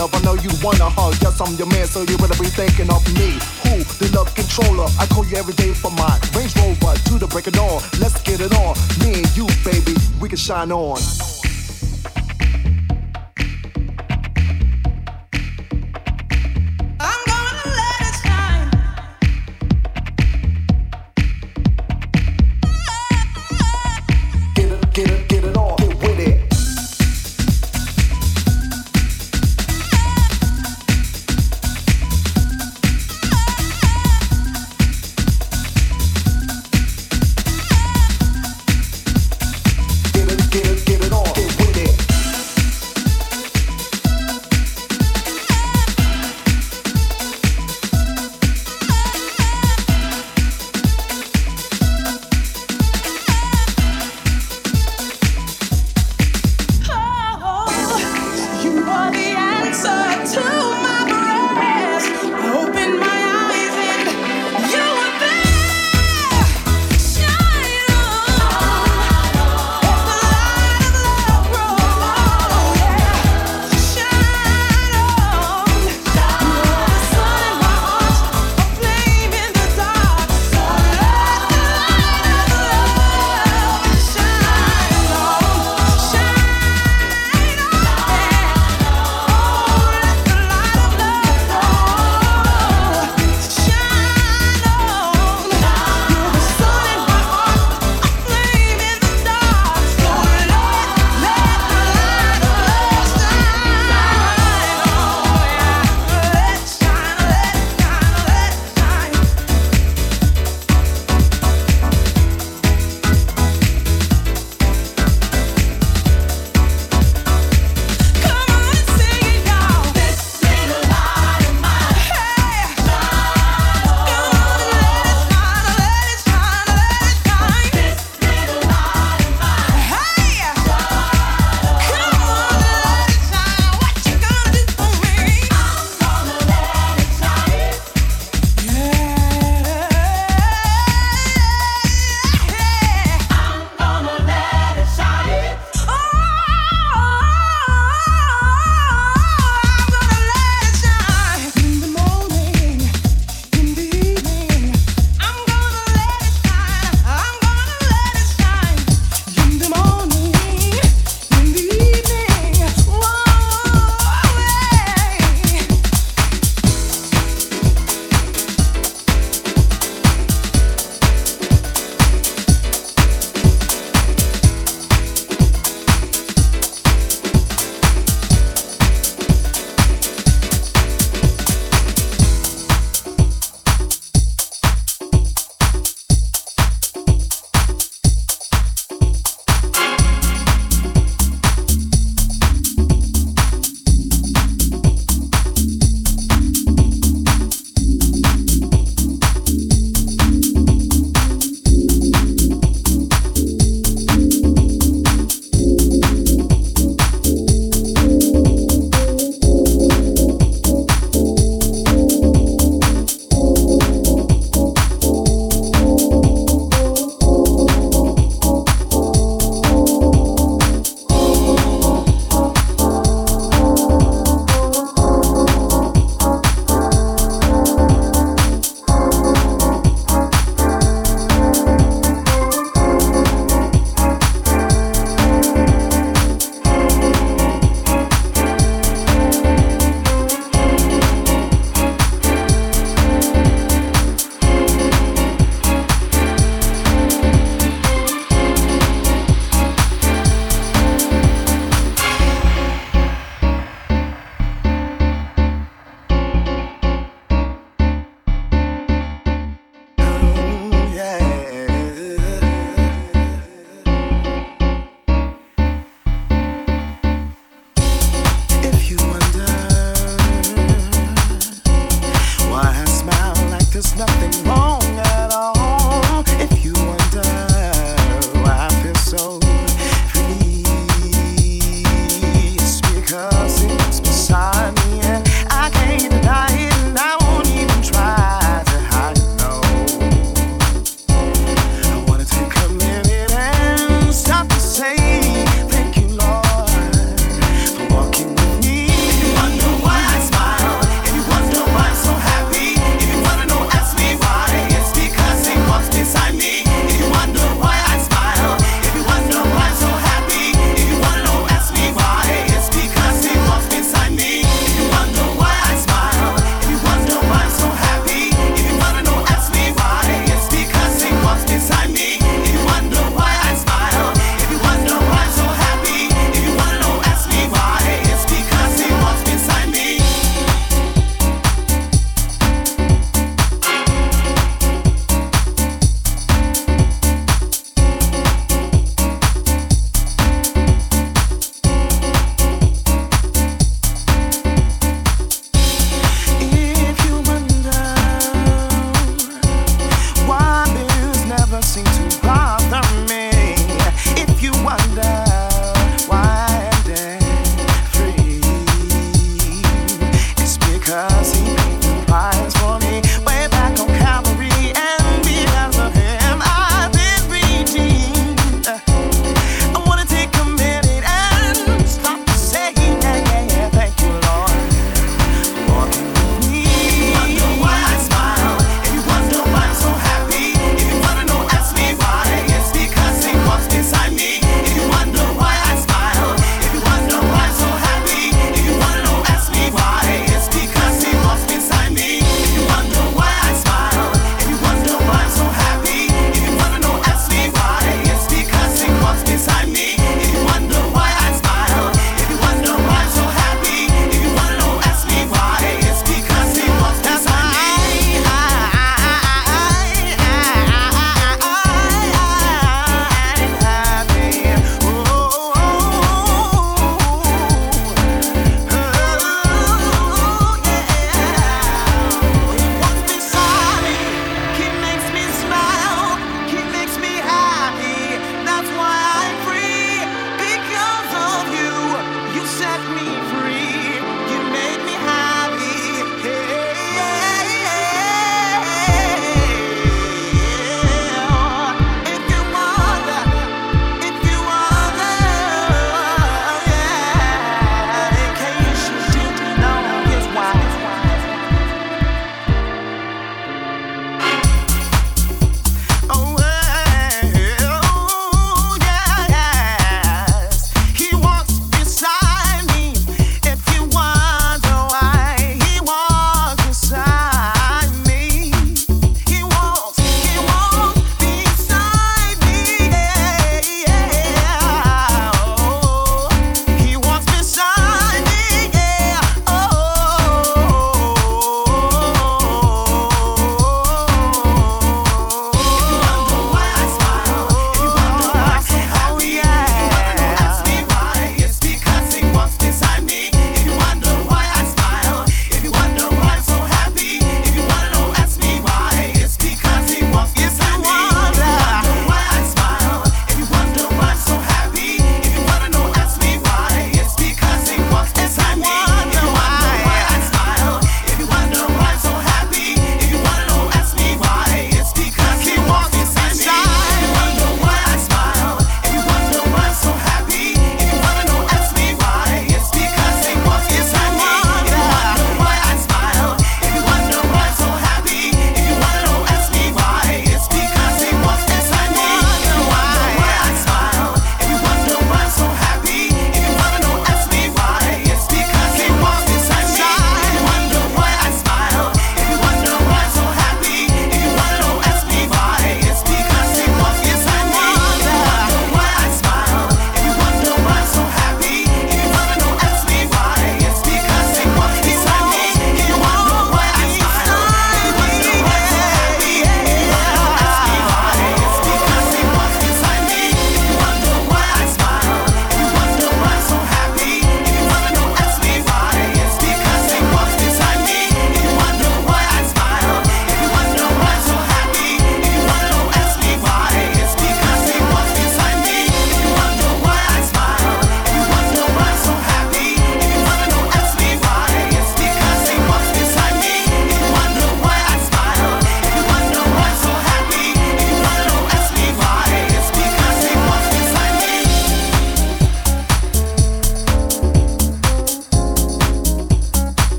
love. I know you wanna hug. Yes, I'm your man, so you better be thinking of me. Who? The love controller. I call you every day for my Range Rover to the break of dawn. Let's get it on. Me and you, baby, we can shine on.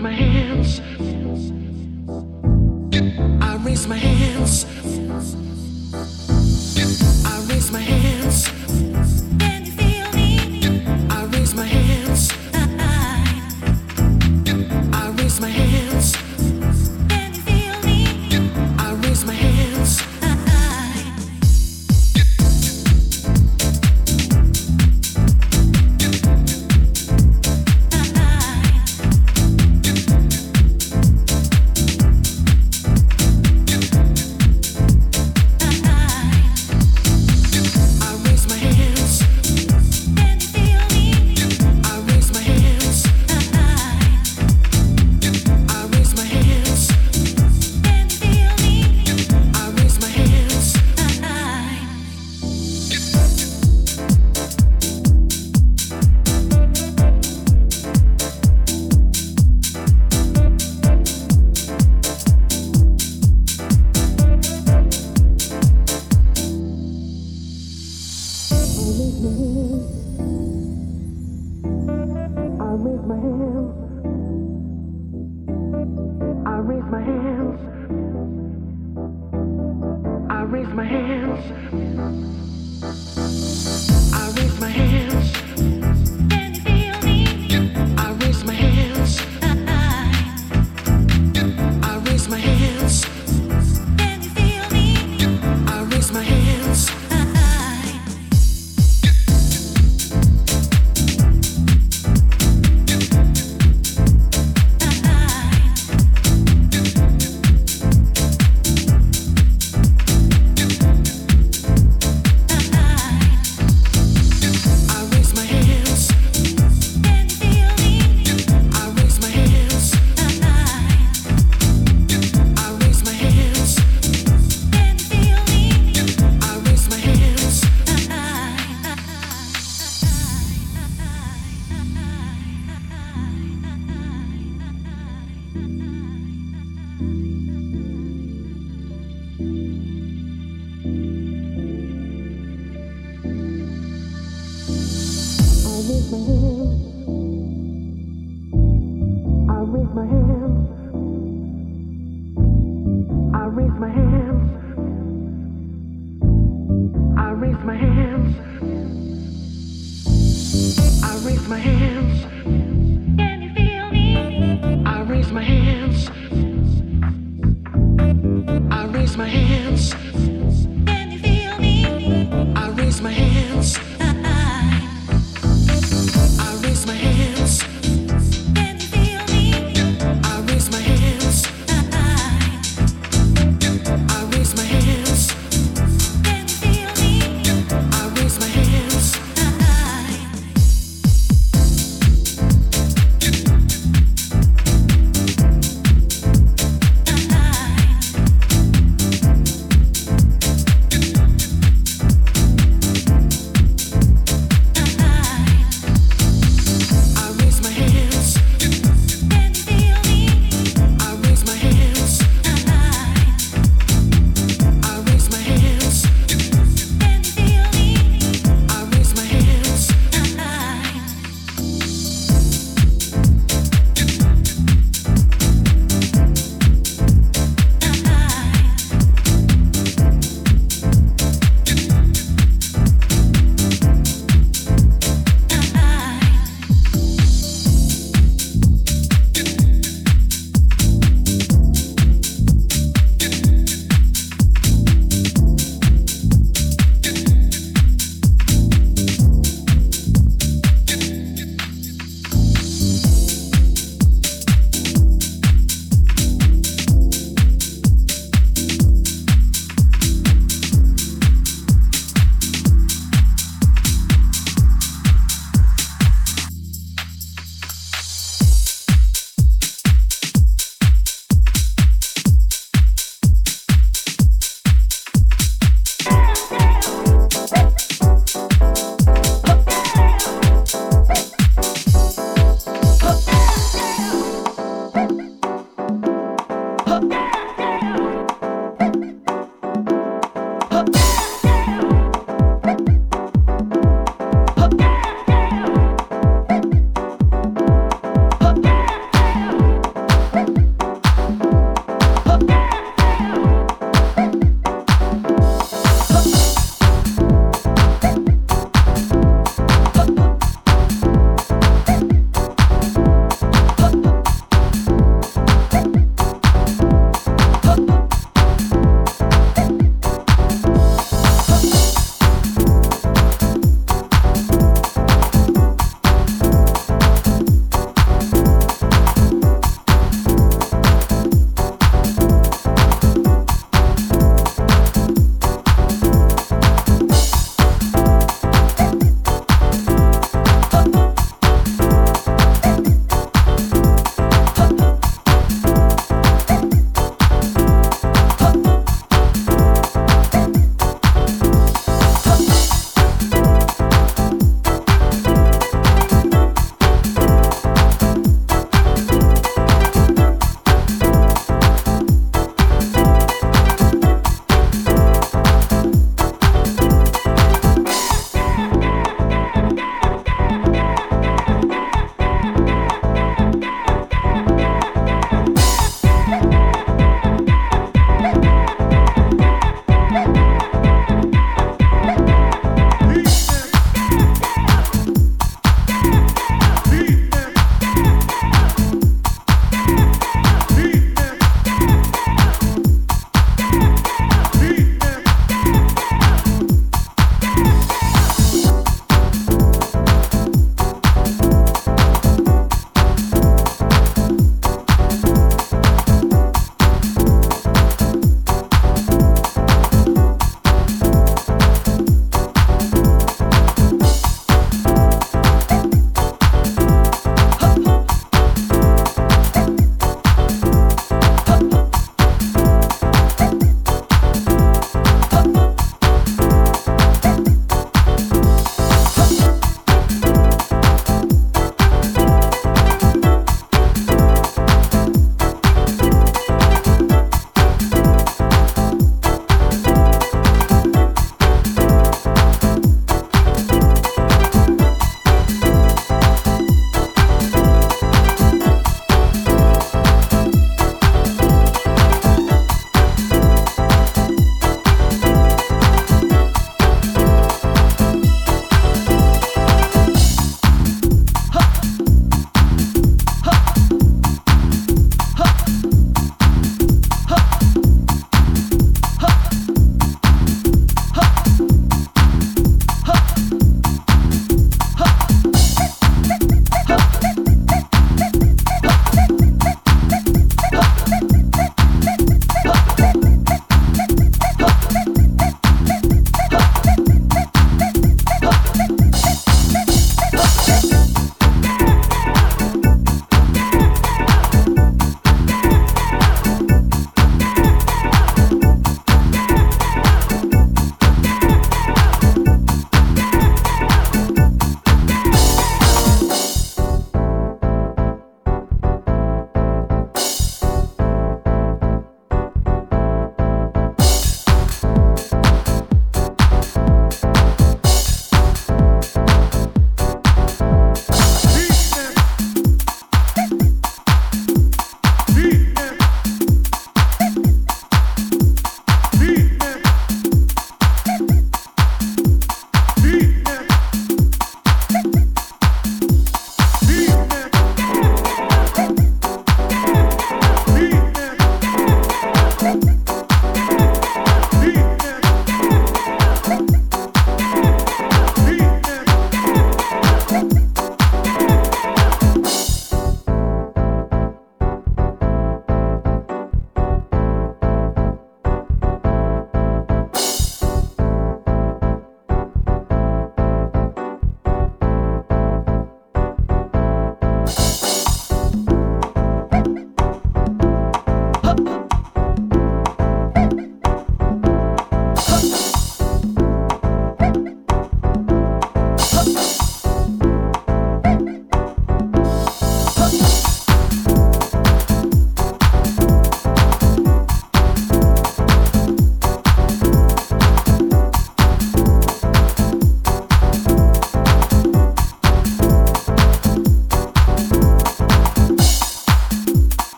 my hands.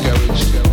discouraged.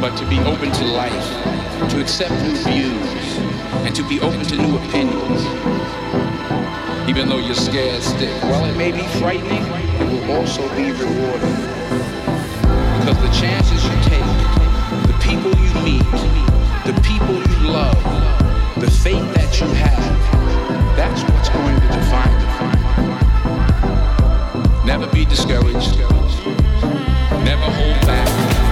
but to be open to life, to accept new views, and to be open to new opinions. Even though you're scared stiff, while it may be frightening, it will also be rewarding. Because the chances you take, the people you meet, the people you love, the faith that you have, that's what's going to define you. Never be discouraged. Never hold back.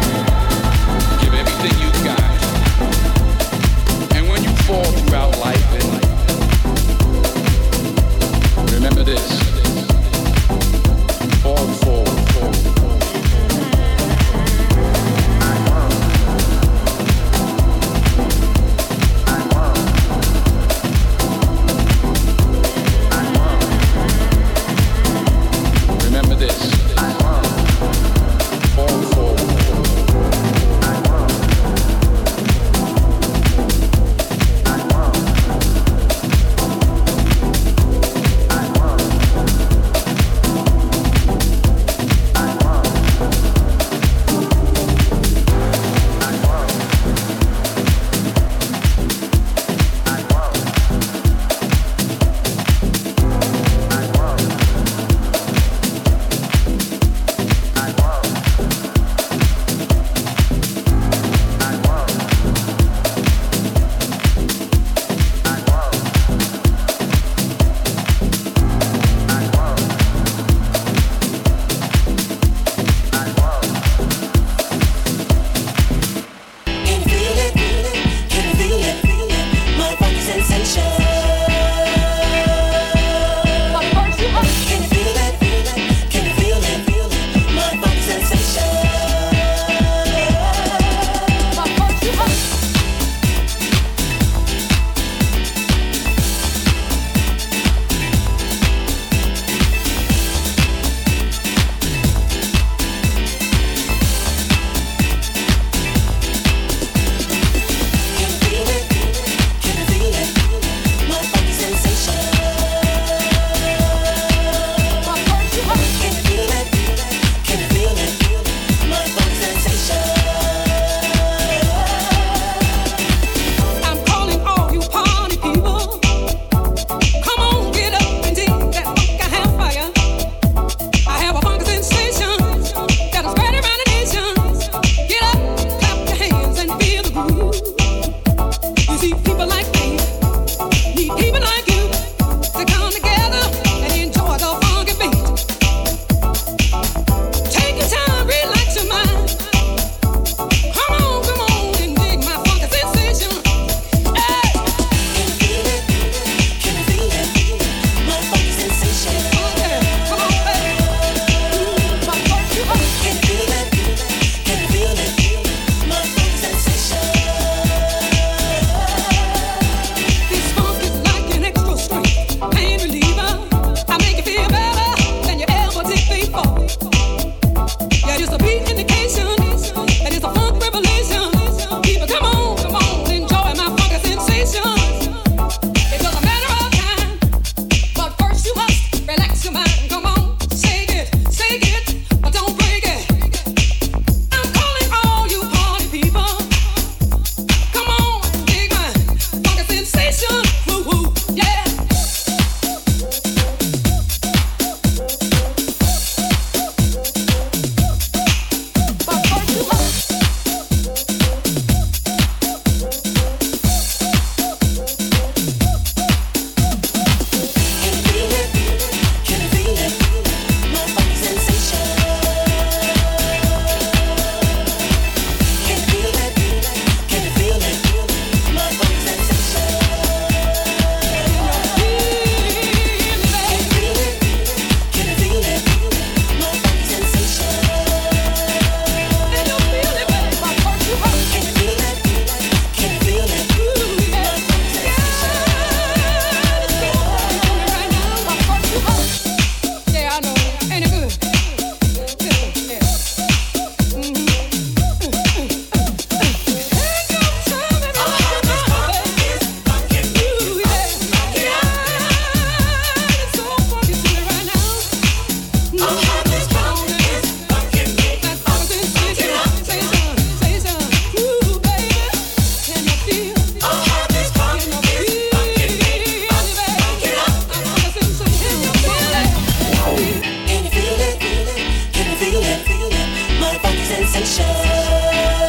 Deus.